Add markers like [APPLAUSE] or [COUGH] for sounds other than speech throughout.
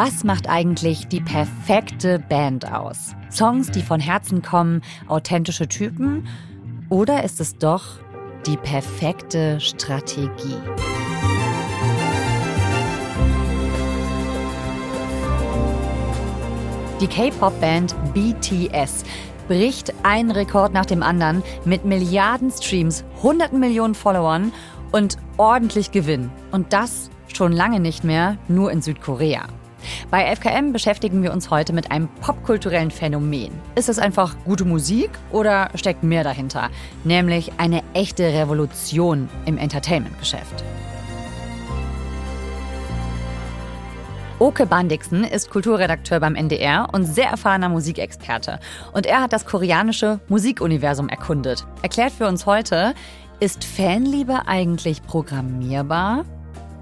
Was macht eigentlich die perfekte Band aus? Songs, die von Herzen kommen, authentische Typen? Oder ist es doch die perfekte Strategie? Die K-Pop-Band BTS bricht einen Rekord nach dem anderen mit Milliarden Streams, hunderten Millionen Followern und ordentlich Gewinn. Und das schon lange nicht mehr nur in Südkorea. Bei FKM beschäftigen wir uns heute mit einem popkulturellen Phänomen. Ist es einfach gute Musik oder steckt mehr dahinter? Nämlich eine echte Revolution im Entertainment-Geschäft. Oke Bandixen ist Kulturredakteur beim NDR und sehr erfahrener Musikexperte. Und er hat das koreanische Musikuniversum erkundet. Erklärt für uns heute, ist Fanliebe eigentlich programmierbar?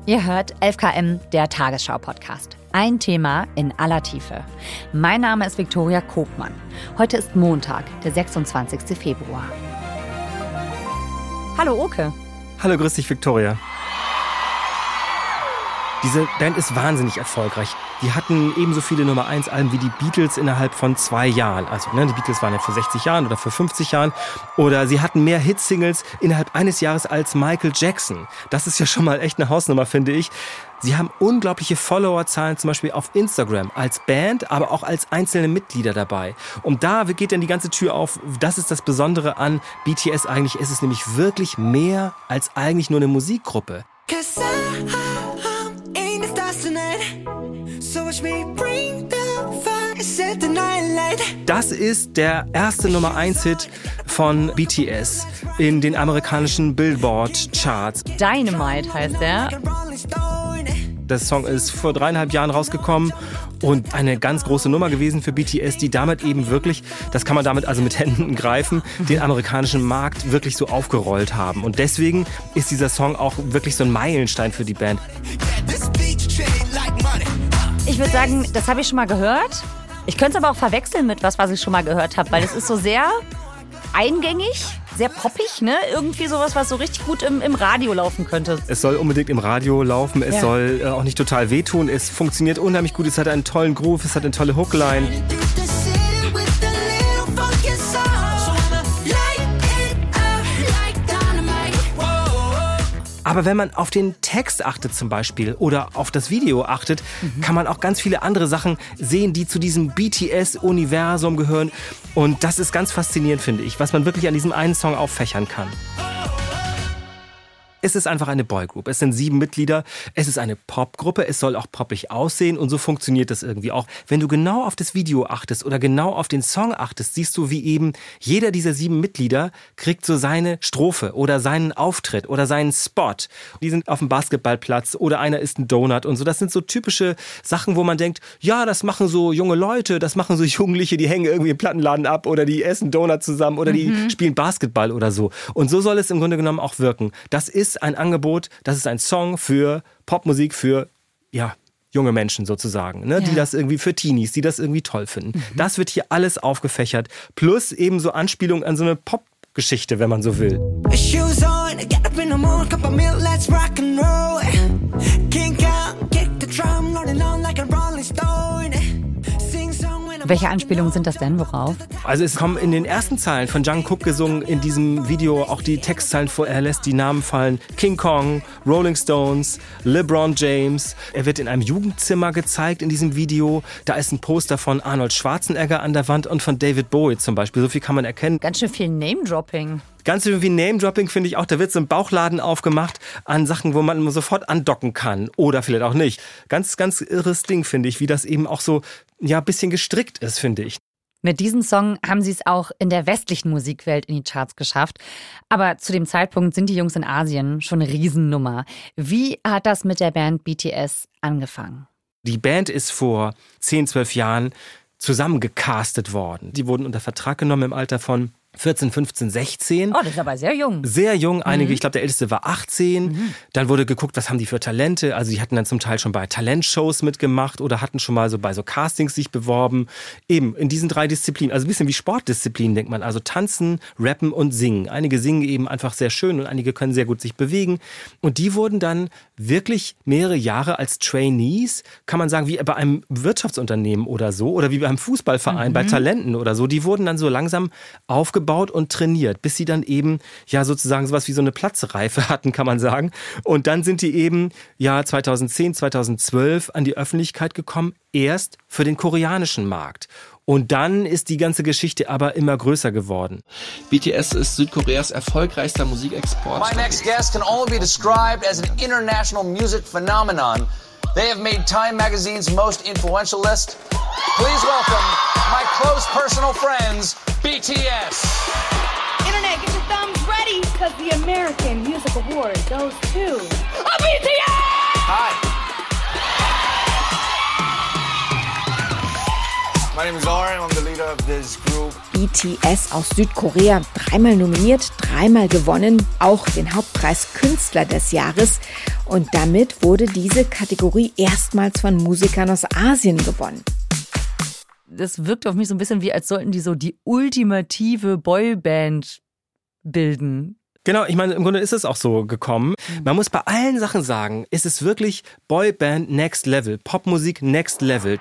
Ihr hört 11KM, der Tagesschau-Podcast. Ein Thema in aller Tiefe. Mein Name ist Viktoria Kobmann. Heute ist Montag, der 26. Februar. Hallo Oke. Hallo, grüß dich, Viktoria. Diese Band ist wahnsinnig erfolgreich. Die hatten ebenso viele Nummer 1 Alben wie die Beatles innerhalb von zwei Jahren. Also ne, die Beatles waren ja vor 60 Jahren oder vor 50 Jahren. Oder sie hatten mehr Hitsingles innerhalb eines Jahres als Michael Jackson. Das ist ja schon mal echt eine Hausnummer, finde ich. Sie haben unglaubliche Followerzahlen zum Beispiel auf Instagram als Band, aber auch als einzelne Mitglieder dabei. Und da geht dann die ganze Tür auf. Das ist das Besondere an BTS eigentlich. Es ist nämlich wirklich mehr als eigentlich nur eine Musikgruppe. Das ist der erste Nummer 1 Hit von BTS in den amerikanischen Billboard Charts. Dynamite heißt er. Der Song ist vor dreieinhalb Jahren rausgekommen und eine ganz große Nummer gewesen für BTS, die damit eben wirklich, das kann man damit also mit Händen [LAUGHS] greifen, den amerikanischen Markt wirklich so aufgerollt haben. Und deswegen ist dieser Song auch wirklich so ein Meilenstein für die Band. Ich würde sagen, das habe ich schon mal gehört. Ich könnte es aber auch verwechseln mit was, was ich schon mal gehört habe, weil es ist so sehr eingängig, sehr poppig, ne? Irgendwie sowas, was so richtig gut im, im Radio laufen könnte. Es soll unbedingt im Radio laufen, es ja. soll äh, auch nicht total wehtun, es funktioniert unheimlich gut, es hat einen tollen Groove, es hat eine tolle Hookline. Aber wenn man auf den Text achtet zum Beispiel oder auf das Video achtet, mhm. kann man auch ganz viele andere Sachen sehen, die zu diesem BTS-Universum gehören. Und das ist ganz faszinierend, finde ich, was man wirklich an diesem einen Song auffächern kann. Es ist einfach eine Boygroup. Es sind sieben Mitglieder. Es ist eine Popgruppe. Es soll auch poppig aussehen und so funktioniert das irgendwie auch. Wenn du genau auf das Video achtest oder genau auf den Song achtest, siehst du, wie eben jeder dieser sieben Mitglieder kriegt so seine Strophe oder seinen Auftritt oder seinen Spot. Die sind auf dem Basketballplatz oder einer ist ein Donut und so. Das sind so typische Sachen, wo man denkt, ja, das machen so junge Leute, das machen so [LAUGHS] Jugendliche, die hängen irgendwie im Plattenladen ab oder die essen Donut zusammen oder die mhm. spielen Basketball oder so. Und so soll es im Grunde genommen auch wirken. Das ist ein Angebot, das ist ein Song für Popmusik für, ja, junge Menschen sozusagen, ne? Ja. die das irgendwie für Teenies, die das irgendwie toll finden. Mhm. Das wird hier alles aufgefächert. Plus eben so Anspielung an so eine Pop-Geschichte, wenn man so will. Shoes Welche Anspielungen sind das denn? Worauf? Also es kommen in den ersten Zeilen von Jungkook gesungen in diesem Video auch die Textzeilen vor. Er lässt die Namen fallen. King Kong, Rolling Stones, LeBron James. Er wird in einem Jugendzimmer gezeigt in diesem Video. Da ist ein Poster von Arnold Schwarzenegger an der Wand und von David Bowie zum Beispiel. So viel kann man erkennen. Ganz schön viel Name-Dropping. Ganz wie Name-Dropping finde ich auch, da wird so ein Bauchladen aufgemacht an Sachen, wo man sofort andocken kann. Oder vielleicht auch nicht. Ganz, ganz irres Ding, finde ich, wie das eben auch so, ja, ein bisschen gestrickt ist, finde ich. Mit diesem Song haben sie es auch in der westlichen Musikwelt in die Charts geschafft. Aber zu dem Zeitpunkt sind die Jungs in Asien schon eine Riesennummer. Wie hat das mit der Band BTS angefangen? Die Band ist vor 10, 12 Jahren zusammengecastet worden. Die wurden unter Vertrag genommen im Alter von 14, 15, 16. Oh, das ist aber sehr jung. Sehr jung, einige, mhm. ich glaube, der älteste war 18. Mhm. Dann wurde geguckt, was haben die für Talente. Also die hatten dann zum Teil schon bei Talentshows mitgemacht oder hatten schon mal so bei so Castings sich beworben. Eben in diesen drei Disziplinen, also ein bisschen wie Sportdisziplinen, denkt man. Also tanzen, rappen und singen. Einige singen eben einfach sehr schön und einige können sehr gut sich bewegen. Und die wurden dann wirklich mehrere Jahre als Trainees, kann man sagen, wie bei einem Wirtschaftsunternehmen oder so, oder wie bei einem Fußballverein, mhm. bei Talenten oder so. Die wurden dann so langsam aufgebaut aufgebaut und trainiert, bis sie dann eben ja sozusagen sowas wie so eine Platzreife [LAUGHS] hatten, kann man sagen. Und dann sind die eben ja 2010, 2012 an die Öffentlichkeit gekommen, erst für den koreanischen Markt. Und dann ist die ganze Geschichte aber immer größer geworden. BTS ist Südkoreas erfolgreichster Musikexport. My next guest can only be described as an international music phenomenon. They have made Time Magazine's most influential list. Please welcome my close personal friends, BTS. Internet, get your thumbs ready, because the American Music Award goes to a oh, BTS! Hi. BTS aus Südkorea, dreimal nominiert, dreimal gewonnen, auch den Hauptpreis Künstler des Jahres. Und damit wurde diese Kategorie erstmals von Musikern aus Asien gewonnen das wirkt auf mich so ein bisschen wie, als sollten die so die ultimative Boyband bilden. Genau, ich meine, im Grunde ist es auch so gekommen. Mhm. Man muss bei allen Sachen sagen, ist es wirklich Boyband Next Level, Popmusik Next Level.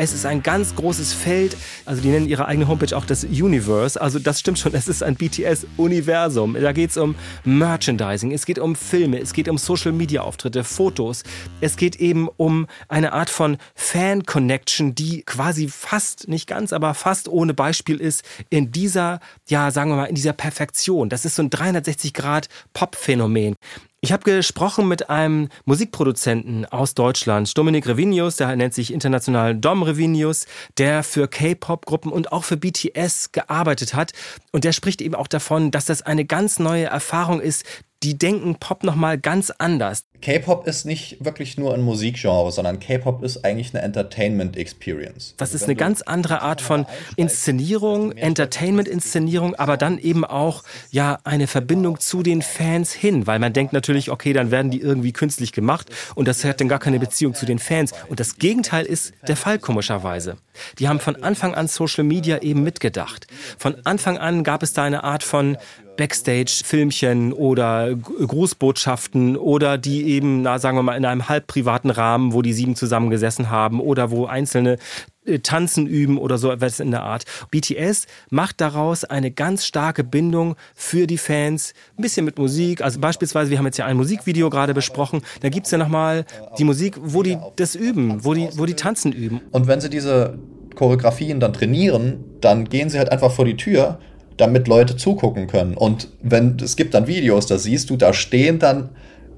Es ist ein ganz großes Feld. Also die nennen ihre eigene Homepage auch das Universe. Also das stimmt schon, [LAUGHS] es ist ein BTS-Universum. Da geht es um Merchandising, es geht um Filme, es geht um Social-Media-Auftritte, Fotos. Es geht eben um eine Art von Fan-Connection, die quasi fast, nicht ganz, aber fast ohne Beispiel ist in dieser, ja, sagen wir mal, in dieser Perfektion. Das ist so ein 360-Grad-Pop-Phänomen. Ich habe gesprochen mit einem Musikproduzenten aus Deutschland, Dominik Revinius, der nennt sich international Dom Revinius, der für K-Pop-Gruppen und auch für BTS gearbeitet hat. Und der spricht eben auch davon, dass das eine ganz neue Erfahrung ist, die denken Pop nochmal ganz anders. K-Pop ist nicht wirklich nur ein Musikgenre, sondern K-Pop ist eigentlich eine Entertainment Experience. Das ist eine ganz andere Art von Inszenierung, Entertainment-Inszenierung, aber dann eben auch ja eine Verbindung zu den Fans hin, weil man denkt natürlich, okay, dann werden die irgendwie künstlich gemacht und das hat dann gar keine Beziehung zu den Fans. Und das Gegenteil ist der Fall komischerweise. Die haben von Anfang an Social Media eben mitgedacht. Von Anfang an gab es da eine Art von Backstage-Filmchen oder Grußbotschaften oder die eben, na, sagen wir mal, in einem halb privaten Rahmen, wo die sieben zusammengesessen haben oder wo einzelne äh, tanzen üben oder so etwas in der Art. BTS macht daraus eine ganz starke Bindung für die Fans, ein bisschen mit Musik, also beispielsweise, wir haben jetzt ja ein Musikvideo gerade besprochen, da gibt's ja nochmal die Musik, wo die das üben, wo die, wo die tanzen üben. Und wenn sie diese Choreografien dann trainieren, dann gehen sie halt einfach vor die Tür damit Leute zugucken können. Und wenn es gibt dann Videos, da siehst du, da stehen dann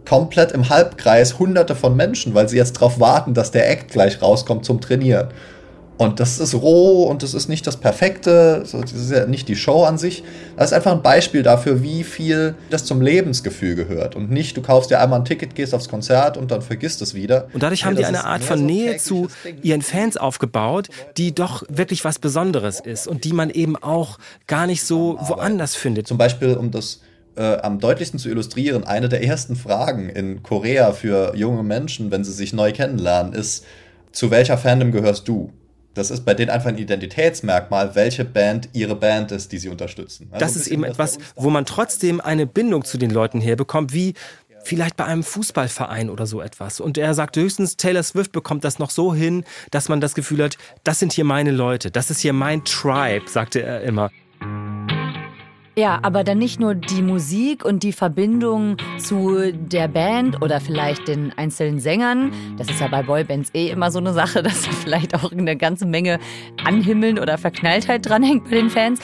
komplett im Halbkreis hunderte von Menschen, weil sie jetzt darauf warten, dass der Act gleich rauskommt zum Trainieren. Und das ist roh und das ist nicht das Perfekte, das ist ja nicht die Show an sich. Das ist einfach ein Beispiel dafür, wie viel das zum Lebensgefühl gehört. Und nicht, du kaufst dir einmal ein Ticket, gehst aufs Konzert und dann vergisst es wieder. Und dadurch nee, haben die eine Art von so Nähe zu ihren Fans aufgebaut, die doch wirklich was Besonderes ist und die man eben auch gar nicht so woanders findet. Zum Beispiel, um das äh, am deutlichsten zu illustrieren, eine der ersten Fragen in Korea für junge Menschen, wenn sie sich neu kennenlernen, ist, zu welcher Fandom gehörst du? Das ist bei denen einfach ein Identitätsmerkmal, welche Band ihre Band ist, die sie unterstützen. Also das ist eben etwas, wo man trotzdem eine Bindung zu den Leuten herbekommt, wie vielleicht bei einem Fußballverein oder so etwas. Und er sagt höchstens, Taylor Swift bekommt das noch so hin, dass man das Gefühl hat, das sind hier meine Leute, das ist hier mein Tribe, sagte er immer. Ja, aber dann nicht nur die Musik und die Verbindung zu der Band oder vielleicht den einzelnen Sängern. Das ist ja bei Boybands eh immer so eine Sache, [LAUGHS] dass da vielleicht auch eine ganze Menge Anhimmeln oder Verknalltheit dranhängt bei den Fans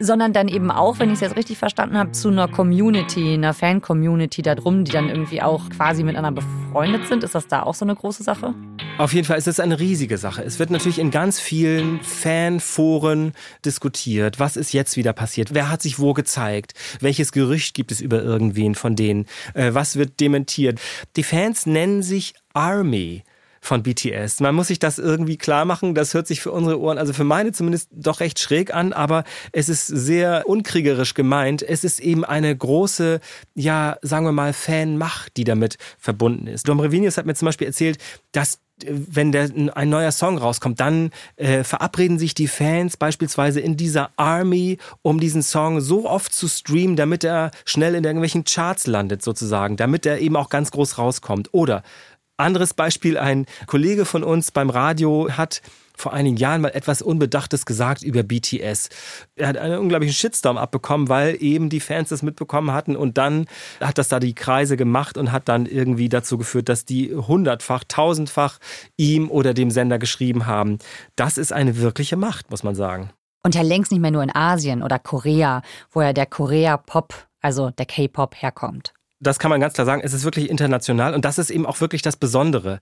sondern dann eben auch, wenn ich es jetzt richtig verstanden habe, zu einer Community, einer Fan-Community da drum, die dann irgendwie auch quasi miteinander befreundet sind. Ist das da auch so eine große Sache? Auf jeden Fall ist es eine riesige Sache. Es wird natürlich in ganz vielen Fanforen diskutiert. Was ist jetzt wieder passiert? Wer hat sich wo gezeigt? Welches Gerücht gibt es über irgendwen von denen? Äh, was wird dementiert? Die Fans nennen sich Army. Von BTS. Man muss sich das irgendwie klar machen. Das hört sich für unsere Ohren, also für meine zumindest, doch recht schräg an, aber es ist sehr unkriegerisch gemeint. Es ist eben eine große, ja, sagen wir mal, Fanmacht, die damit verbunden ist. Dom Revinius hat mir zum Beispiel erzählt, dass wenn der, ein neuer Song rauskommt, dann äh, verabreden sich die Fans beispielsweise in dieser Army, um diesen Song so oft zu streamen, damit er schnell in irgendwelchen Charts landet sozusagen, damit er eben auch ganz groß rauskommt. Oder anderes Beispiel, ein Kollege von uns beim Radio hat vor einigen Jahren mal etwas Unbedachtes gesagt über BTS. Er hat einen unglaublichen Shitstorm abbekommen, weil eben die Fans das mitbekommen hatten und dann hat das da die Kreise gemacht und hat dann irgendwie dazu geführt, dass die hundertfach, tausendfach ihm oder dem Sender geschrieben haben. Das ist eine wirkliche Macht, muss man sagen. Und ja längst nicht mehr nur in Asien oder Korea, wo ja der Korea-Pop, also der K-Pop herkommt. Das kann man ganz klar sagen. Es ist wirklich international und das ist eben auch wirklich das Besondere.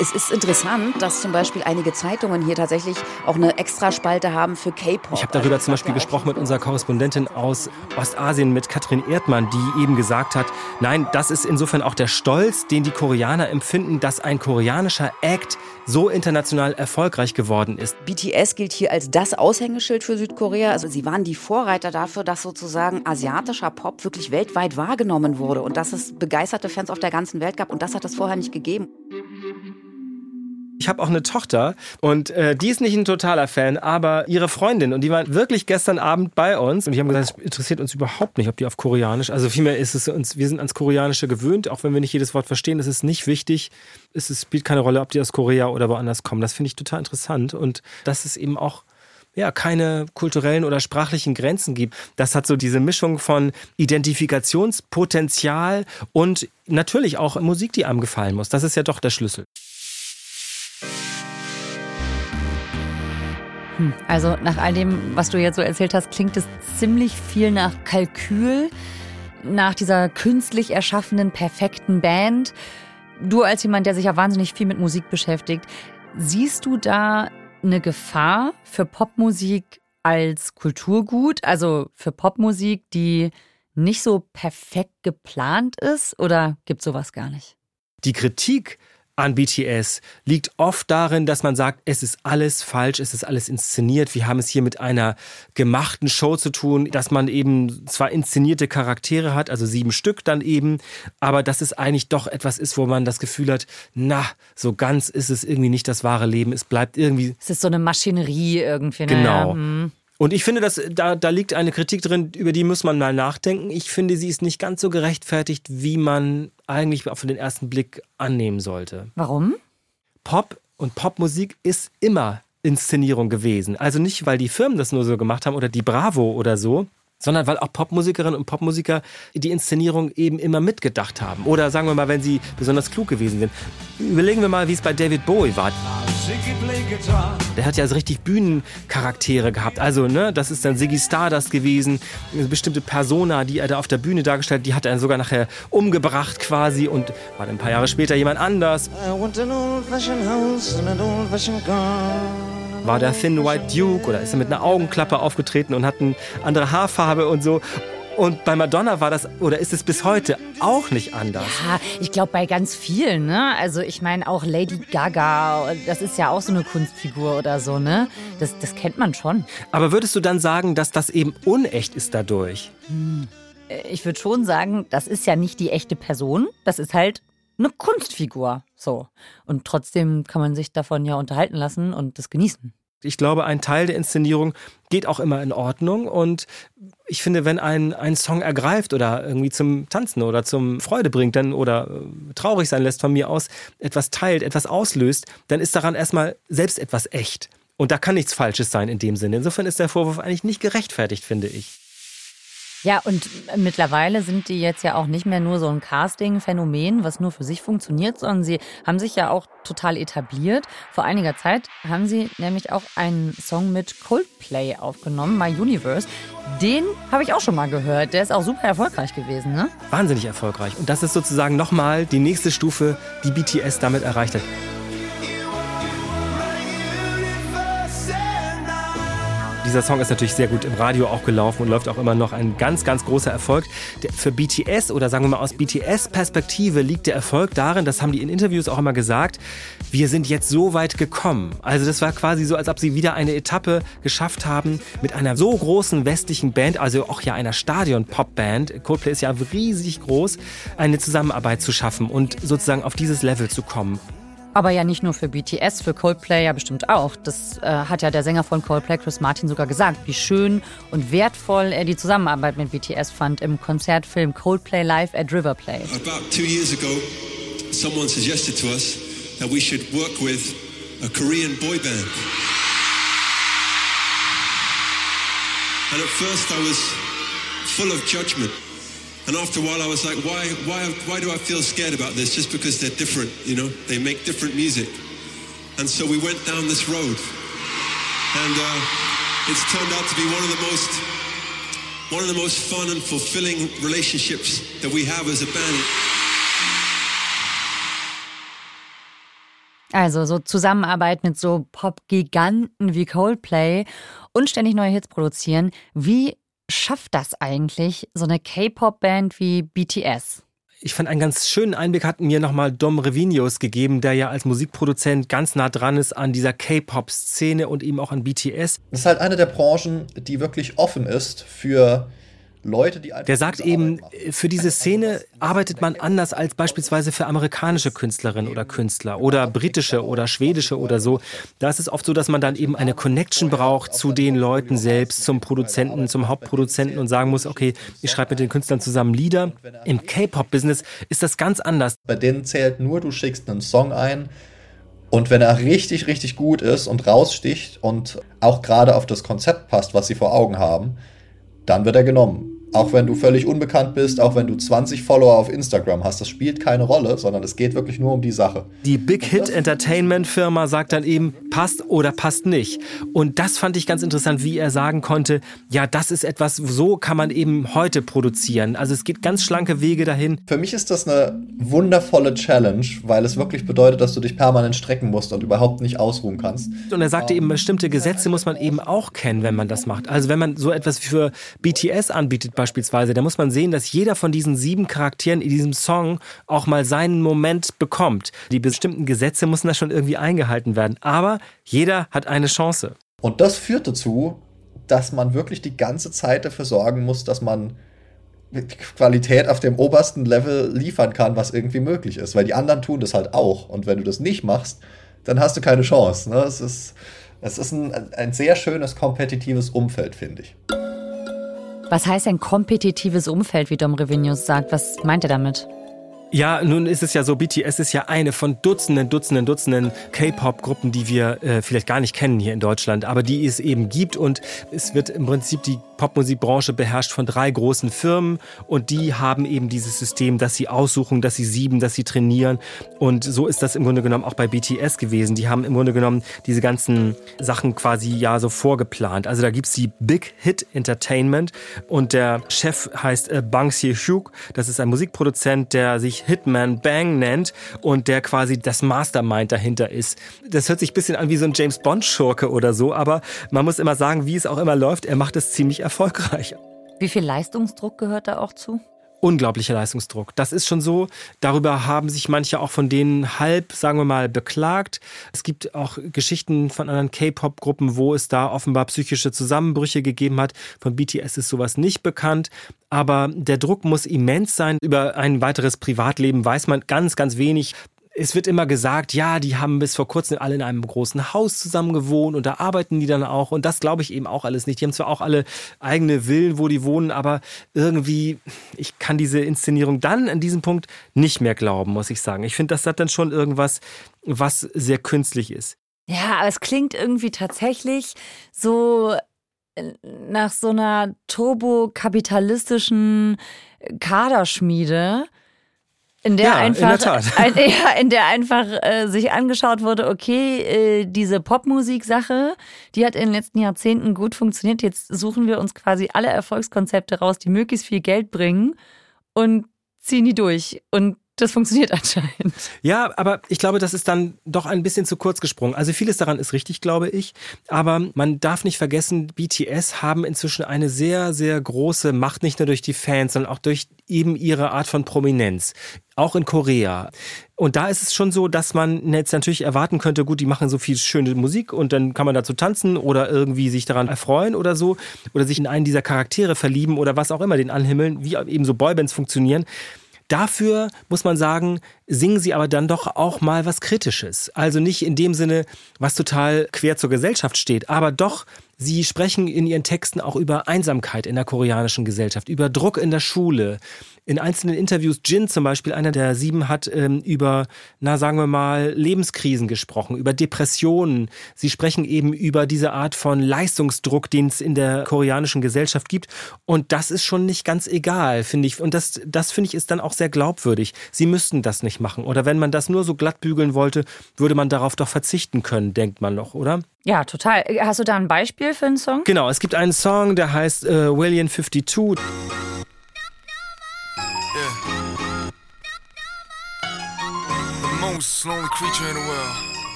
Es ist interessant, dass zum Beispiel einige Zeitungen hier tatsächlich auch eine Extraspalte haben für K-Pop. Ich habe darüber also, zum Beispiel gesprochen mit unserer Korrespondentin aus Ostasien, mit Katrin Erdmann, die eben gesagt hat, nein, das ist insofern auch der Stolz, den die Koreaner empfinden, dass ein koreanischer Act so international erfolgreich geworden ist. BTS gilt hier als das Aushängeschild für Südkorea. Also sie waren die Vorreiter dafür, dass sozusagen asiatischer Pop wirklich weltweit wahrgenommen wurde und dass es begeisterte Fans auf der ganzen Welt gab. Und das hat es vorher nicht gegeben. Ich habe auch eine Tochter und äh, die ist nicht ein totaler Fan, aber ihre Freundin und die waren wirklich gestern Abend bei uns und die haben gesagt, es interessiert uns überhaupt nicht, ob die auf Koreanisch, also vielmehr ist es uns, wir sind ans Koreanische gewöhnt, auch wenn wir nicht jedes Wort verstehen, es ist nicht wichtig, es spielt keine Rolle, ob die aus Korea oder woanders kommen. Das finde ich total interessant und das ist eben auch ja, keine kulturellen oder sprachlichen Grenzen gibt. Das hat so diese Mischung von Identifikationspotenzial und natürlich auch Musik, die einem gefallen muss. Das ist ja doch der Schlüssel. Hm, also nach all dem, was du jetzt so erzählt hast, klingt es ziemlich viel nach Kalkül, nach dieser künstlich erschaffenen, perfekten Band. Du als jemand, der sich ja wahnsinnig viel mit Musik beschäftigt, siehst du da eine Gefahr für Popmusik als Kulturgut, also für Popmusik, die nicht so perfekt geplant ist? Oder gibt sowas gar nicht? Die Kritik an BTS liegt oft darin, dass man sagt, es ist alles falsch, es ist alles inszeniert. Wir haben es hier mit einer gemachten Show zu tun, dass man eben zwar inszenierte Charaktere hat, also sieben Stück dann eben, aber dass es eigentlich doch etwas ist, wo man das Gefühl hat, na, so ganz ist es irgendwie nicht das wahre Leben. Es bleibt irgendwie. Es ist so eine Maschinerie irgendwie. Ne? Genau. Hm. Und ich finde, dass da, da liegt eine Kritik drin, über die muss man mal nachdenken. Ich finde, sie ist nicht ganz so gerechtfertigt, wie man eigentlich auf den ersten Blick annehmen sollte. Warum? Pop und Popmusik ist immer Inszenierung gewesen. Also nicht, weil die Firmen das nur so gemacht haben oder die Bravo oder so, sondern weil auch Popmusikerinnen und Popmusiker die Inszenierung eben immer mitgedacht haben. Oder sagen wir mal, wenn sie besonders klug gewesen sind. Überlegen wir mal, wie es bei David Bowie war. Der hat ja so richtig Bühnencharaktere gehabt. Also, ne, das ist dann Ziggy Stardust gewesen, eine bestimmte Persona, die er da auf der Bühne dargestellt, die hat er dann sogar nachher umgebracht quasi und war dann ein paar Jahre später jemand anders. I want an old War der Thin White Duke oder ist er mit einer Augenklappe aufgetreten und hat eine andere Haarfarbe und so? Und bei Madonna war das oder ist es bis heute auch nicht anders? Ja, ich glaube bei ganz vielen, ne? Also ich meine auch Lady Gaga, das ist ja auch so eine Kunstfigur oder so, ne? Das, das kennt man schon. Aber würdest du dann sagen, dass das eben unecht ist dadurch? Hm. Ich würde schon sagen, das ist ja nicht die echte Person, das ist halt eine Kunstfigur. So. Und trotzdem kann man sich davon ja unterhalten lassen und das genießen. Ich glaube, ein Teil der Inszenierung geht auch immer in Ordnung. Und ich finde, wenn ein, ein Song ergreift oder irgendwie zum Tanzen oder zum Freude bringt, dann oder äh, traurig sein lässt von mir aus, etwas teilt, etwas auslöst, dann ist daran erstmal selbst etwas echt. Und da kann nichts Falsches sein in dem Sinne. Insofern ist der Vorwurf eigentlich nicht gerechtfertigt, finde ich. Ja, und mittlerweile sind die jetzt ja auch nicht mehr nur so ein Casting-Phänomen, was nur für sich funktioniert, sondern sie haben sich ja auch total etabliert. Vor einiger Zeit haben sie nämlich auch einen Song mit Coldplay aufgenommen, My Universe. Den habe ich auch schon mal gehört. Der ist auch super erfolgreich gewesen, ne? Wahnsinnig erfolgreich. Und das ist sozusagen nochmal die nächste Stufe, die BTS damit erreicht hat. Dieser Song ist natürlich sehr gut im Radio auch gelaufen und läuft auch immer noch ein ganz, ganz großer Erfolg. Für BTS oder sagen wir mal aus BTS-Perspektive liegt der Erfolg darin, das haben die in Interviews auch immer gesagt, wir sind jetzt so weit gekommen. Also das war quasi so, als ob sie wieder eine Etappe geschafft haben mit einer so großen westlichen Band, also auch ja einer Stadion-Pop-Band. Coldplay ist ja riesig groß, eine Zusammenarbeit zu schaffen und sozusagen auf dieses Level zu kommen. Aber ja nicht nur für BTS, für Coldplay ja bestimmt auch. Das äh, hat ja der Sänger von Coldplay, Chris Martin, sogar gesagt, wie schön und wertvoll er die Zusammenarbeit mit BTS fand im Konzertfilm Coldplay Live at River Plate. About two years ago, someone suggested to us that we should work with a Korean boy band. And at first I was full of judgment. And after a while, I was like, why, why, why do I feel scared about this? Just because they're different, you know? They make different music. And so we went down this road. And uh, it's turned out to be one of the most, one of the most fun and fulfilling relationships that we have as a band. Also so Zusammenarbeit mit so Pop-Giganten wie Coldplay und ständig neue Hits produzieren. Wie schafft das eigentlich, so eine K-Pop-Band wie BTS? Ich fand einen ganz schönen Einblick hat mir nochmal Dom Revinius gegeben, der ja als Musikproduzent ganz nah dran ist an dieser K-Pop-Szene und eben auch an BTS. Das ist halt eine der Branchen, die wirklich offen ist für Leute, die Der sagt eben, für diese Szene arbeitet man anders als beispielsweise für amerikanische Künstlerinnen oder Künstler oder britische oder schwedische oder so. Da ist es oft so, dass man dann eben eine Connection braucht zu den Leuten selbst, zum Produzenten, zum Hauptproduzenten und sagen muss, okay, ich schreibe mit den Künstlern zusammen Lieder. Im K-Pop-Business ist das ganz anders. Bei denen zählt nur, du schickst einen Song ein, und wenn er richtig, richtig gut ist und raussticht und auch gerade auf das Konzept passt, was sie vor Augen haben, dann wird er genommen. Auch wenn du völlig unbekannt bist, auch wenn du 20 Follower auf Instagram hast, das spielt keine Rolle, sondern es geht wirklich nur um die Sache. Die Big Hit Entertainment Firma sagt dann eben, passt oder passt nicht. Und das fand ich ganz interessant, wie er sagen konnte, ja, das ist etwas, so kann man eben heute produzieren. Also es geht ganz schlanke Wege dahin. Für mich ist das eine wundervolle Challenge, weil es wirklich bedeutet, dass du dich permanent strecken musst und überhaupt nicht ausruhen kannst. Und er sagte eben, bestimmte Gesetze muss man eben auch kennen, wenn man das macht. Also wenn man so etwas für BTS anbietet, beispielsweise, da muss man sehen, dass jeder von diesen sieben Charakteren in diesem Song auch mal seinen Moment bekommt. Die bestimmten Gesetze müssen da schon irgendwie eingehalten werden. Aber jeder hat eine Chance. Und das führt dazu, dass man wirklich die ganze Zeit dafür sorgen muss, dass man Qualität auf dem obersten Level liefern kann, was irgendwie möglich ist. Weil die anderen tun das halt auch. Und wenn du das nicht machst, dann hast du keine Chance. Ne? Es ist, es ist ein, ein sehr schönes kompetitives Umfeld, finde ich. Was heißt ein kompetitives Umfeld, wie Dom Revinius sagt? Was meint er damit? Ja, nun ist es ja so, BTS ist ja eine von Dutzenden, Dutzenden, Dutzenden K-Pop-Gruppen, die wir äh, vielleicht gar nicht kennen hier in Deutschland, aber die es eben gibt und es wird im Prinzip die Popmusikbranche beherrscht von drei großen Firmen und die haben eben dieses System, dass sie aussuchen, dass sie sieben, dass sie trainieren und so ist das im Grunde genommen auch bei BTS gewesen. Die haben im Grunde genommen diese ganzen Sachen quasi ja so vorgeplant. Also da gibt's die Big Hit Entertainment und der Chef heißt äh, Bang Si-hyuk. Das ist ein Musikproduzent, der sich Hitman Bang nennt und der quasi das Mastermind dahinter ist. Das hört sich bisschen an wie so ein James Bond Schurke oder so, aber man muss immer sagen, wie es auch immer läuft, er macht es ziemlich erfolgreich. Wie viel Leistungsdruck gehört da auch zu? unglaublicher Leistungsdruck. Das ist schon so. Darüber haben sich manche auch von denen halb, sagen wir mal, beklagt. Es gibt auch Geschichten von anderen K-Pop-Gruppen, wo es da offenbar psychische Zusammenbrüche gegeben hat. Von BTS ist sowas nicht bekannt. Aber der Druck muss immens sein. Über ein weiteres Privatleben weiß man ganz, ganz wenig es wird immer gesagt, ja, die haben bis vor kurzem alle in einem großen Haus zusammen gewohnt und da arbeiten die dann auch. Und das glaube ich eben auch alles nicht. Die haben zwar auch alle eigene Villen, wo die wohnen, aber irgendwie, ich kann diese Inszenierung dann an diesem Punkt nicht mehr glauben, muss ich sagen. Ich finde, das hat dann schon irgendwas, was sehr künstlich ist. Ja, aber es klingt irgendwie tatsächlich so äh, nach so einer turbokapitalistischen Kaderschmiede in der Ja, in einfach, der Tat. [LAUGHS] Ein, ja, in der einfach äh, sich angeschaut wurde, okay, äh, diese Popmusik-Sache, die hat in den letzten Jahrzehnten gut funktioniert. Jetzt suchen wir uns quasi alle Erfolgskonzepte raus, die möglichst viel Geld bringen und ziehen die durch. Und das funktioniert anscheinend. Ja, aber ich glaube, das ist dann doch ein bisschen zu kurz gesprungen. Also vieles daran ist richtig, glaube ich. Aber man darf nicht vergessen, BTS haben inzwischen eine sehr, sehr große Macht, nicht nur durch die Fans, sondern auch durch eben ihre Art von Prominenz. Auch in Korea. Und da ist es schon so, dass man jetzt natürlich erwarten könnte, gut, die machen so viel schöne Musik und dann kann man dazu tanzen oder irgendwie sich daran erfreuen oder so oder sich in einen dieser Charaktere verlieben oder was auch immer, den anhimmeln, wie eben so Boybands funktionieren. Dafür muss man sagen, singen sie aber dann doch auch mal was Kritisches. Also nicht in dem Sinne, was total quer zur Gesellschaft steht, aber doch Sie sprechen in ihren Texten auch über Einsamkeit in der koreanischen Gesellschaft, über Druck in der Schule. In einzelnen Interviews, Jin zum Beispiel, einer der sieben, hat ähm, über, na sagen wir mal, Lebenskrisen gesprochen, über Depressionen. Sie sprechen eben über diese Art von Leistungsdruck, den es in der koreanischen Gesellschaft gibt. Und das ist schon nicht ganz egal, finde ich. Und das, das finde ich ist dann auch sehr glaubwürdig. Sie müssten das nicht machen. Oder wenn man das nur so glatt bügeln wollte, würde man darauf doch verzichten können, denkt man noch, oder? Ja, total. Hast du da ein Beispiel für einen Song? Genau, es gibt einen Song, der heißt äh, William 52.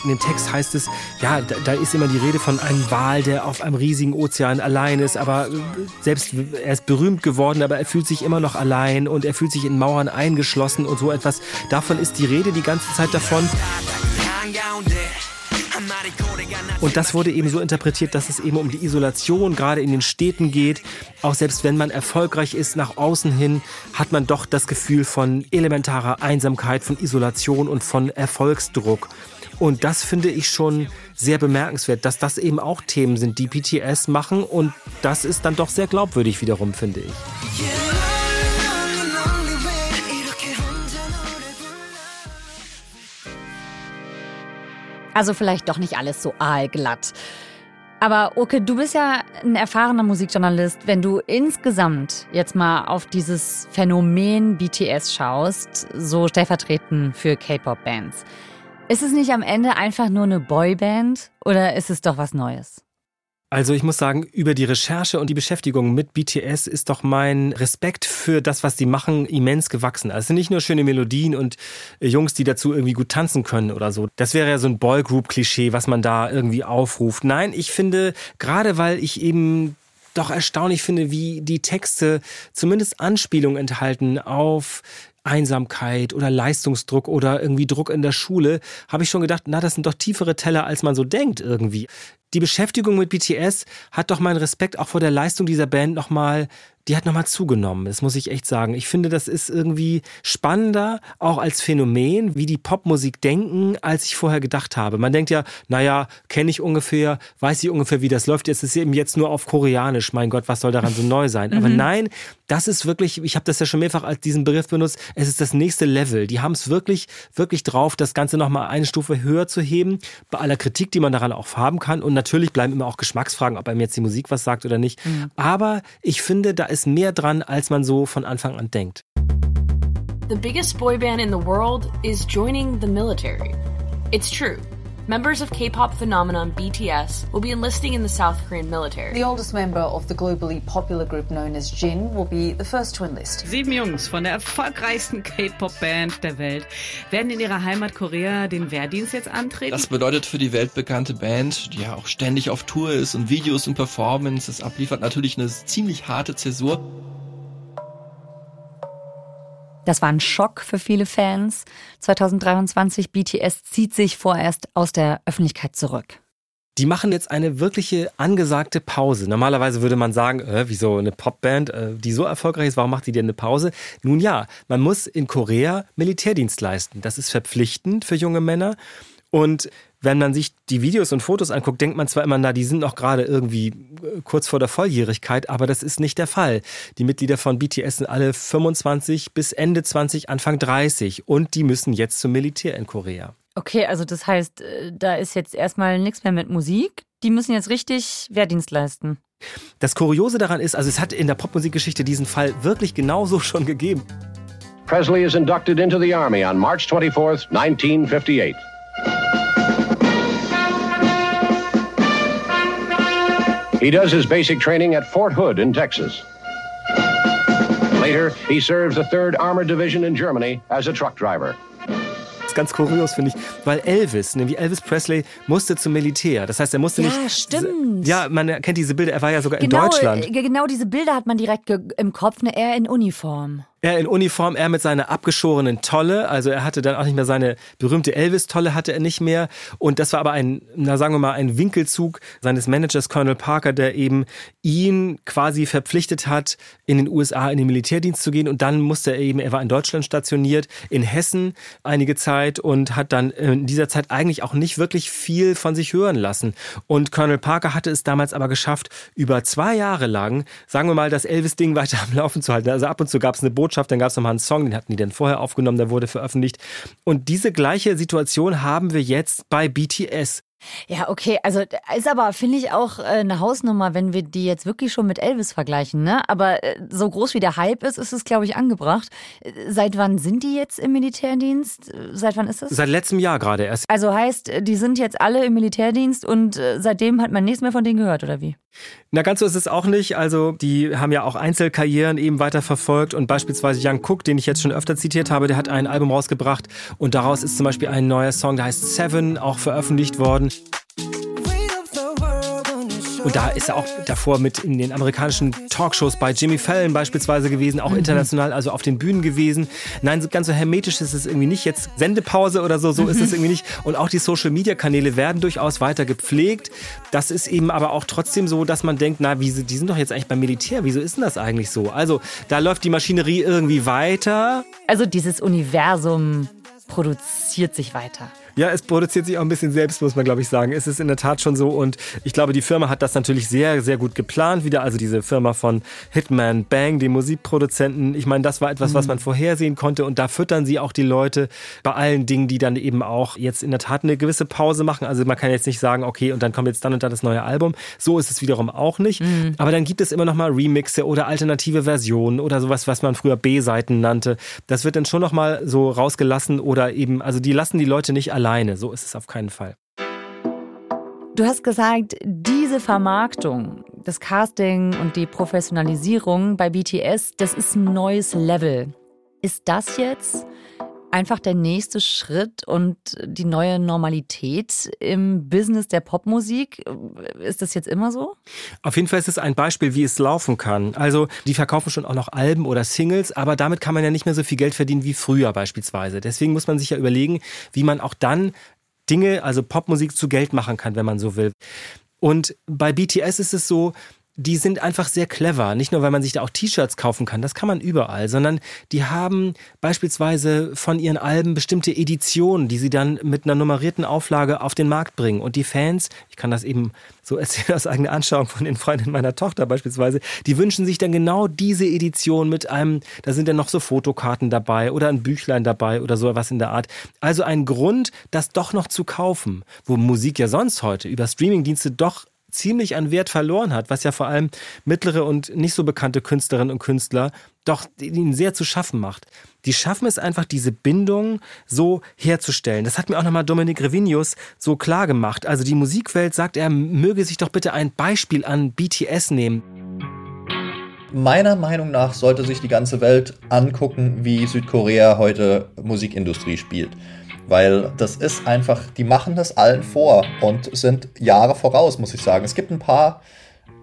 In dem Text heißt es, ja, da, da, ist immer die Rede von einem Wal, der auf einem riesigen Ozean allein ist, aber äh, selbst er ist berühmt geworden, aber er fühlt sich immer noch allein und er fühlt sich in Mauern eingeschlossen und so etwas. Davon ist die Rede die ganze Zeit davon. Und das wurde eben so interpretiert, dass es eben um die Isolation gerade in den Städten geht. Auch selbst wenn man erfolgreich ist nach außen hin, hat man doch das Gefühl von elementarer Einsamkeit, von Isolation und von Erfolgsdruck. Und das finde ich schon sehr bemerkenswert, dass das eben auch Themen sind, die PTS machen. Und das ist dann doch sehr glaubwürdig wiederum, finde ich. Also vielleicht doch nicht alles so aalglatt. Aber okay, du bist ja ein erfahrener Musikjournalist. Wenn du insgesamt jetzt mal auf dieses Phänomen BTS schaust, so stellvertretend für K-Pop-Bands, ist es nicht am Ende einfach nur eine Boyband oder ist es doch was Neues? Also ich muss sagen, über die Recherche und die Beschäftigung mit BTS ist doch mein Respekt für das, was sie machen, immens gewachsen. Also es sind nicht nur schöne Melodien und äh, Jungs, die dazu irgendwie gut tanzen können oder so. Das wäre ja so ein Boygroup-Klischee, was man da irgendwie aufruft. Nein, ich finde, gerade weil ich eben doch erstaunlich finde, wie die Texte zumindest Anspielungen enthalten auf Einsamkeit oder Leistungsdruck oder irgendwie Druck in der Schule, habe ich schon gedacht, na, das sind doch tiefere Teller, als man so denkt irgendwie die Beschäftigung mit BTS hat doch meinen Respekt auch vor der Leistung dieser Band nochmal die hat nochmal zugenommen. Das muss ich echt sagen. Ich finde, das ist irgendwie spannender, auch als Phänomen, wie die Popmusik denken, als ich vorher gedacht habe. Man denkt ja, naja, kenne ich ungefähr, weiß ich ungefähr, wie das läuft. Jetzt ist es eben jetzt nur auf Koreanisch. Mein Gott, was soll daran so neu sein? Aber mhm. nein, das ist wirklich, ich habe das ja schon mehrfach als diesen Begriff benutzt, es ist das nächste Level. Die haben es wirklich, wirklich drauf, das Ganze nochmal eine Stufe höher zu heben, bei aller Kritik, die man daran auch haben kann. Und natürlich bleiben immer auch Geschmacksfragen, ob einem jetzt die Musik was sagt oder nicht. Mhm. Aber ich finde, da ist mehr dran, als man so von Anfang an denkt. The biggest boy band in the world is joining the military. It's true. Members of K-pop phenomenon BTS will be enlisting in the South Korean military. The oldest member of the globally popular group known as Jin will be the first to enlist. Sieben Jungs von der erfolgreichsten K-Pop-Band der Welt werden in ihrer Heimat Korea den Wehrdienst jetzt antreten. Das bedeutet für die weltbekannte Band, die ja auch ständig auf Tour ist und Videos und Performances abliefert, natürlich eine ziemlich harte Zäsur. Das war ein Schock für viele Fans. 2023 BTS zieht sich vorerst aus der Öffentlichkeit zurück. Die machen jetzt eine wirkliche angesagte Pause. Normalerweise würde man sagen, äh, wieso eine Popband, äh, die so erfolgreich ist, warum macht die denn eine Pause? Nun ja, man muss in Korea Militärdienst leisten. Das ist verpflichtend für junge Männer. Und wenn man sich die Videos und Fotos anguckt, denkt man zwar immer, na, die sind noch gerade irgendwie äh, kurz vor der Volljährigkeit, aber das ist nicht der Fall. Die Mitglieder von BTS sind alle 25 bis Ende 20, Anfang 30 und die müssen jetzt zum Militär in Korea. Okay, also das heißt, äh, da ist jetzt erstmal nichts mehr mit Musik. Die müssen jetzt richtig Wehrdienst leisten. Das Kuriose daran ist, also es hat in der Popmusikgeschichte diesen Fall wirklich genauso [LAUGHS] schon gegeben. Presley is inducted into the Army on March 24, 1958. He does his basic training at Fort Hood in Texas. Later, he serves the 3rd Armored Division in Germany as a truck driver ist ganz kurios, finde ich, weil Elvis, nämlich Elvis Presley, musste zum Militär. Das heißt, er musste ja, nicht. Ja, stimmt. Ja, man kennt diese Bilder, er war ja sogar genau, in Deutschland. Genau diese Bilder hat man direkt im Kopf, ne, er in Uniform. Er in Uniform, er mit seiner abgeschorenen Tolle, also er hatte dann auch nicht mehr seine berühmte Elvis-Tolle, hatte er nicht mehr. Und das war aber ein, na sagen wir mal, ein Winkelzug seines Managers Colonel Parker, der eben ihn quasi verpflichtet hat, in den USA in den Militärdienst zu gehen. Und dann musste er eben, er war in Deutschland stationiert, in Hessen einige Zeit und hat dann in dieser Zeit eigentlich auch nicht wirklich viel von sich hören lassen. Und Colonel Parker hatte es damals aber geschafft, über zwei Jahre lang, sagen wir mal, das Elvis-Ding weiter am Laufen zu halten. Also ab und zu gab es eine Botschaft, Botschaft, dann gab es nochmal einen Song, den hatten die dann vorher aufgenommen, der wurde veröffentlicht. Und diese gleiche Situation haben wir jetzt bei BTS. Ja, okay, also ist aber, finde ich, auch äh, eine Hausnummer, wenn wir die jetzt wirklich schon mit Elvis vergleichen, ne? Aber äh, so groß wie der Hype ist, ist es, glaube ich, angebracht. Seit wann sind die jetzt im Militärdienst? Seit wann ist es? Seit letztem Jahr gerade erst. Also heißt, die sind jetzt alle im Militärdienst und äh, seitdem hat man nichts mehr von denen gehört, oder wie? Na, ganz so ist es auch nicht. Also, die haben ja auch Einzelkarrieren eben weiter verfolgt und beispielsweise Young Cook, den ich jetzt schon öfter zitiert habe, der hat ein Album rausgebracht und daraus ist zum Beispiel ein neuer Song, der heißt Seven, auch veröffentlicht worden. Und da ist er auch davor mit in den amerikanischen Talkshows bei Jimmy Fallon beispielsweise gewesen, auch mhm. international, also auf den Bühnen gewesen. Nein, ganz so hermetisch ist es irgendwie nicht. Jetzt Sendepause oder so, so mhm. ist es irgendwie nicht. Und auch die Social-Media-Kanäle werden durchaus weiter gepflegt. Das ist eben aber auch trotzdem so, dass man denkt, na, wie, die sind doch jetzt eigentlich beim Militär. Wieso ist denn das eigentlich so? Also, da läuft die Maschinerie irgendwie weiter. Also dieses Universum produziert sich weiter. Ja, es produziert sich auch ein bisschen selbst, muss man glaube ich sagen. Es ist in der Tat schon so und ich glaube, die Firma hat das natürlich sehr, sehr gut geplant wieder. Also diese Firma von Hitman Bang, dem Musikproduzenten. Ich meine, das war etwas, was mhm. man vorhersehen konnte und da füttern sie auch die Leute bei allen Dingen, die dann eben auch jetzt in der Tat eine gewisse Pause machen. Also man kann jetzt nicht sagen, okay, und dann kommt jetzt dann und dann das neue Album. So ist es wiederum auch nicht. Mhm. Aber dann gibt es immer noch mal Remixe oder alternative Versionen oder sowas, was man früher B-Seiten nannte. Das wird dann schon noch mal so rausgelassen oder eben, also die lassen die Leute nicht allein alleine. So ist es auf keinen Fall. Du hast gesagt, diese Vermarktung, das Casting und die Professionalisierung bei BTS, das ist ein neues Level. Ist das jetzt einfach der nächste Schritt und die neue Normalität im Business der Popmusik? Ist das jetzt immer so? Auf jeden Fall ist es ein Beispiel, wie es laufen kann. Also die verkaufen schon auch noch Alben oder Singles, aber damit kann man ja nicht mehr so viel Geld verdienen wie früher beispielsweise. Deswegen muss man sich ja überlegen, wie man auch dann Dinge, also Popmusik zu Geld machen kann, wenn man so will. Und bei BTS ist es so, die sind einfach sehr clever. Nicht nur, weil man sich da auch T-Shirts kaufen kann, das kann man überall, sondern die haben beispielsweise von ihren Alben bestimmte Editionen, die sie dann mit einer nummerierten Auflage auf den Markt bringen. Und die Fans, ich kann das eben so [LAUGHS] erzählen aus eigener Anschauung von den Freundinnen meiner Tochter beispielsweise, die wünschen sich dann genau diese Edition mit einem, da sind dann noch so Fotokarten dabei oder ein Büchlein dabei oder so was in der Art. Also ein Grund, das doch noch zu kaufen, wo Musik ja sonst heute über Streamingdienste doch ziemlich an Wert verloren hat, was ja vor allem mittlere und nicht so bekannte Künstlerinnen und Künstler doch ihnen sehr zu schaffen macht. Die schaffen es einfach, diese Bindung so herzustellen. Das hat mir auch nochmal Dominik Revinius so klar gemacht. Also die Musikwelt sagt, er möge sich doch bitte ein Beispiel an BTS nehmen. Meiner Meinung nach sollte sich die ganze Welt angucken, wie Südkorea heute Musikindustrie spielt. Weil das ist einfach, die machen das allen vor und sind Jahre voraus, muss ich sagen. Es gibt ein paar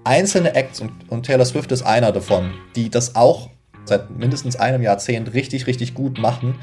einzelne Acts und, und Taylor Swift ist einer davon, die das auch seit mindestens einem Jahrzehnt richtig, richtig gut machen,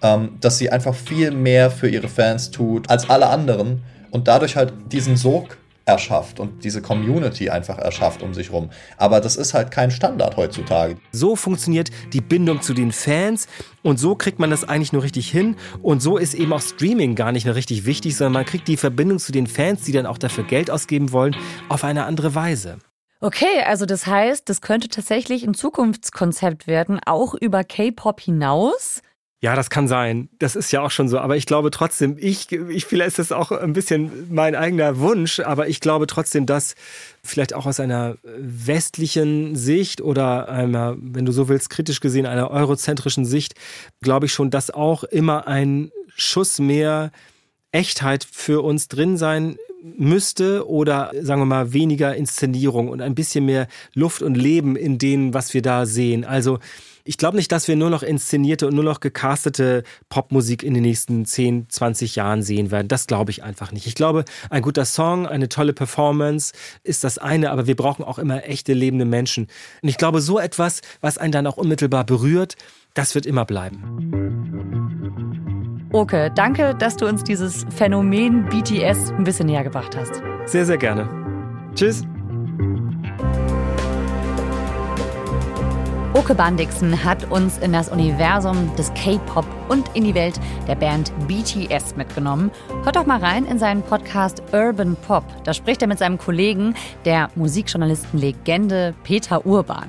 ähm, dass sie einfach viel mehr für ihre Fans tut als alle anderen und dadurch halt diesen Sog erschafft und diese Community einfach erschafft um sich rum. Aber das ist halt kein Standard heutzutage. So funktioniert die Bindung zu den Fans und so kriegt man das eigentlich nur richtig hin und so ist eben auch Streaming gar nicht mehr richtig wichtig, sondern man kriegt die Verbindung zu den Fans, die dann auch dafür Geld ausgeben wollen, auf eine andere Weise. Okay, also das heißt, das könnte tatsächlich ein Zukunftskonzept werden, auch über K-Pop hinaus. Ja, das kann sein. Das ist ja auch schon so. Aber ich glaube trotzdem, ich, ich vielleicht ist das auch ein bisschen mein eigener Wunsch, aber ich glaube trotzdem, dass vielleicht auch aus einer westlichen Sicht oder einer, wenn du so willst, kritisch gesehen, einer eurozentrischen Sicht, glaube ich schon, dass auch immer ein Schuss mehr Echtheit für uns drin sein müsste oder sagen wir mal weniger Inszenierung und ein bisschen mehr Luft und Leben in dem, was wir da sehen. Also ich glaube nicht, dass wir nur noch inszenierte und nur noch gecastete Popmusik in den nächsten 10, 20 Jahren sehen werden. Das glaube ich einfach nicht. Ich glaube, ein guter Song, eine tolle Performance ist das eine, aber wir brauchen auch immer echte lebende Menschen. Und ich glaube, so etwas, was einen dann auch unmittelbar berührt, das wird immer bleiben. Oke, danke, dass du uns dieses Phänomen BTS ein bisschen näher gebracht hast. Sehr, sehr gerne. Tschüss. Oke Bandixen hat uns in das Universum des K-Pop und in die Welt der Band BTS mitgenommen. Hört doch mal rein in seinen Podcast Urban Pop. Da spricht er mit seinem Kollegen, der Musikjournalisten-Legende Peter Urban,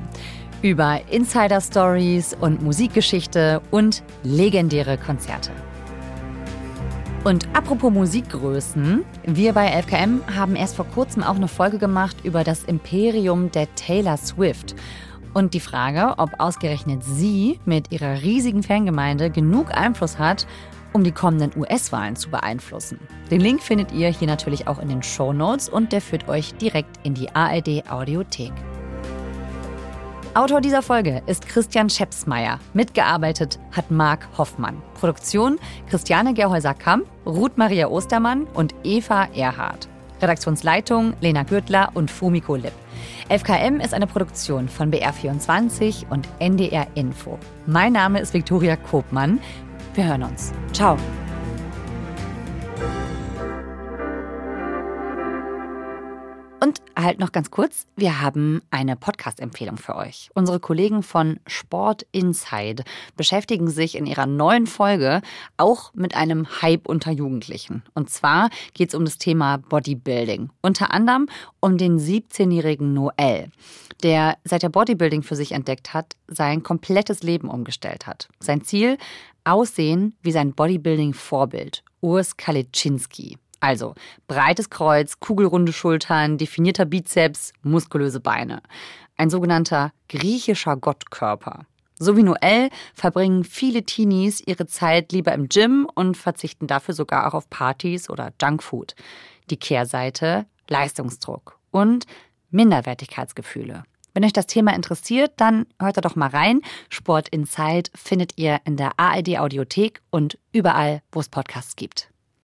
über Insider-Stories und Musikgeschichte und legendäre Konzerte. Und apropos Musikgrößen, wir bei FKM haben erst vor kurzem auch eine Folge gemacht über das Imperium der Taylor Swift. Und die Frage, ob ausgerechnet sie mit ihrer riesigen Fangemeinde genug Einfluss hat, um die kommenden US-Wahlen zu beeinflussen. Den Link findet ihr hier natürlich auch in den Show Notes und der führt euch direkt in die ARD Audiothek. Autor dieser Folge ist Christian Schepsmeier. Mitgearbeitet hat Marc Hoffmann. Produktion Christiane Gerhäuser-Kamp, Ruth Maria Ostermann und Eva Erhardt. Redaktionsleitung Lena Gürtler und Fumiko Lipp. FKM ist eine Produktion von BR24 und NDR Info. Mein Name ist Viktoria Kobmann. Wir hören uns. Ciao. Und halt noch ganz kurz, wir haben eine Podcast-Empfehlung für euch. Unsere Kollegen von Sport Inside beschäftigen sich in ihrer neuen Folge auch mit einem Hype unter Jugendlichen. Und zwar geht es um das Thema Bodybuilding. Unter anderem um den 17-jährigen Noel, der seit er Bodybuilding für sich entdeckt hat, sein komplettes Leben umgestellt hat. Sein Ziel? Aussehen wie sein Bodybuilding-Vorbild, Urs Kalitschinski. Also breites Kreuz, kugelrunde Schultern, definierter Bizeps, muskulöse Beine. Ein sogenannter griechischer Gottkörper. So wie Noel verbringen viele Teenies ihre Zeit lieber im Gym und verzichten dafür sogar auch auf Partys oder Junkfood. Die Kehrseite Leistungsdruck und Minderwertigkeitsgefühle. Wenn euch das Thema interessiert, dann hört da doch mal rein. Sport Inside findet ihr in der ARD Audiothek und überall, wo es Podcasts gibt.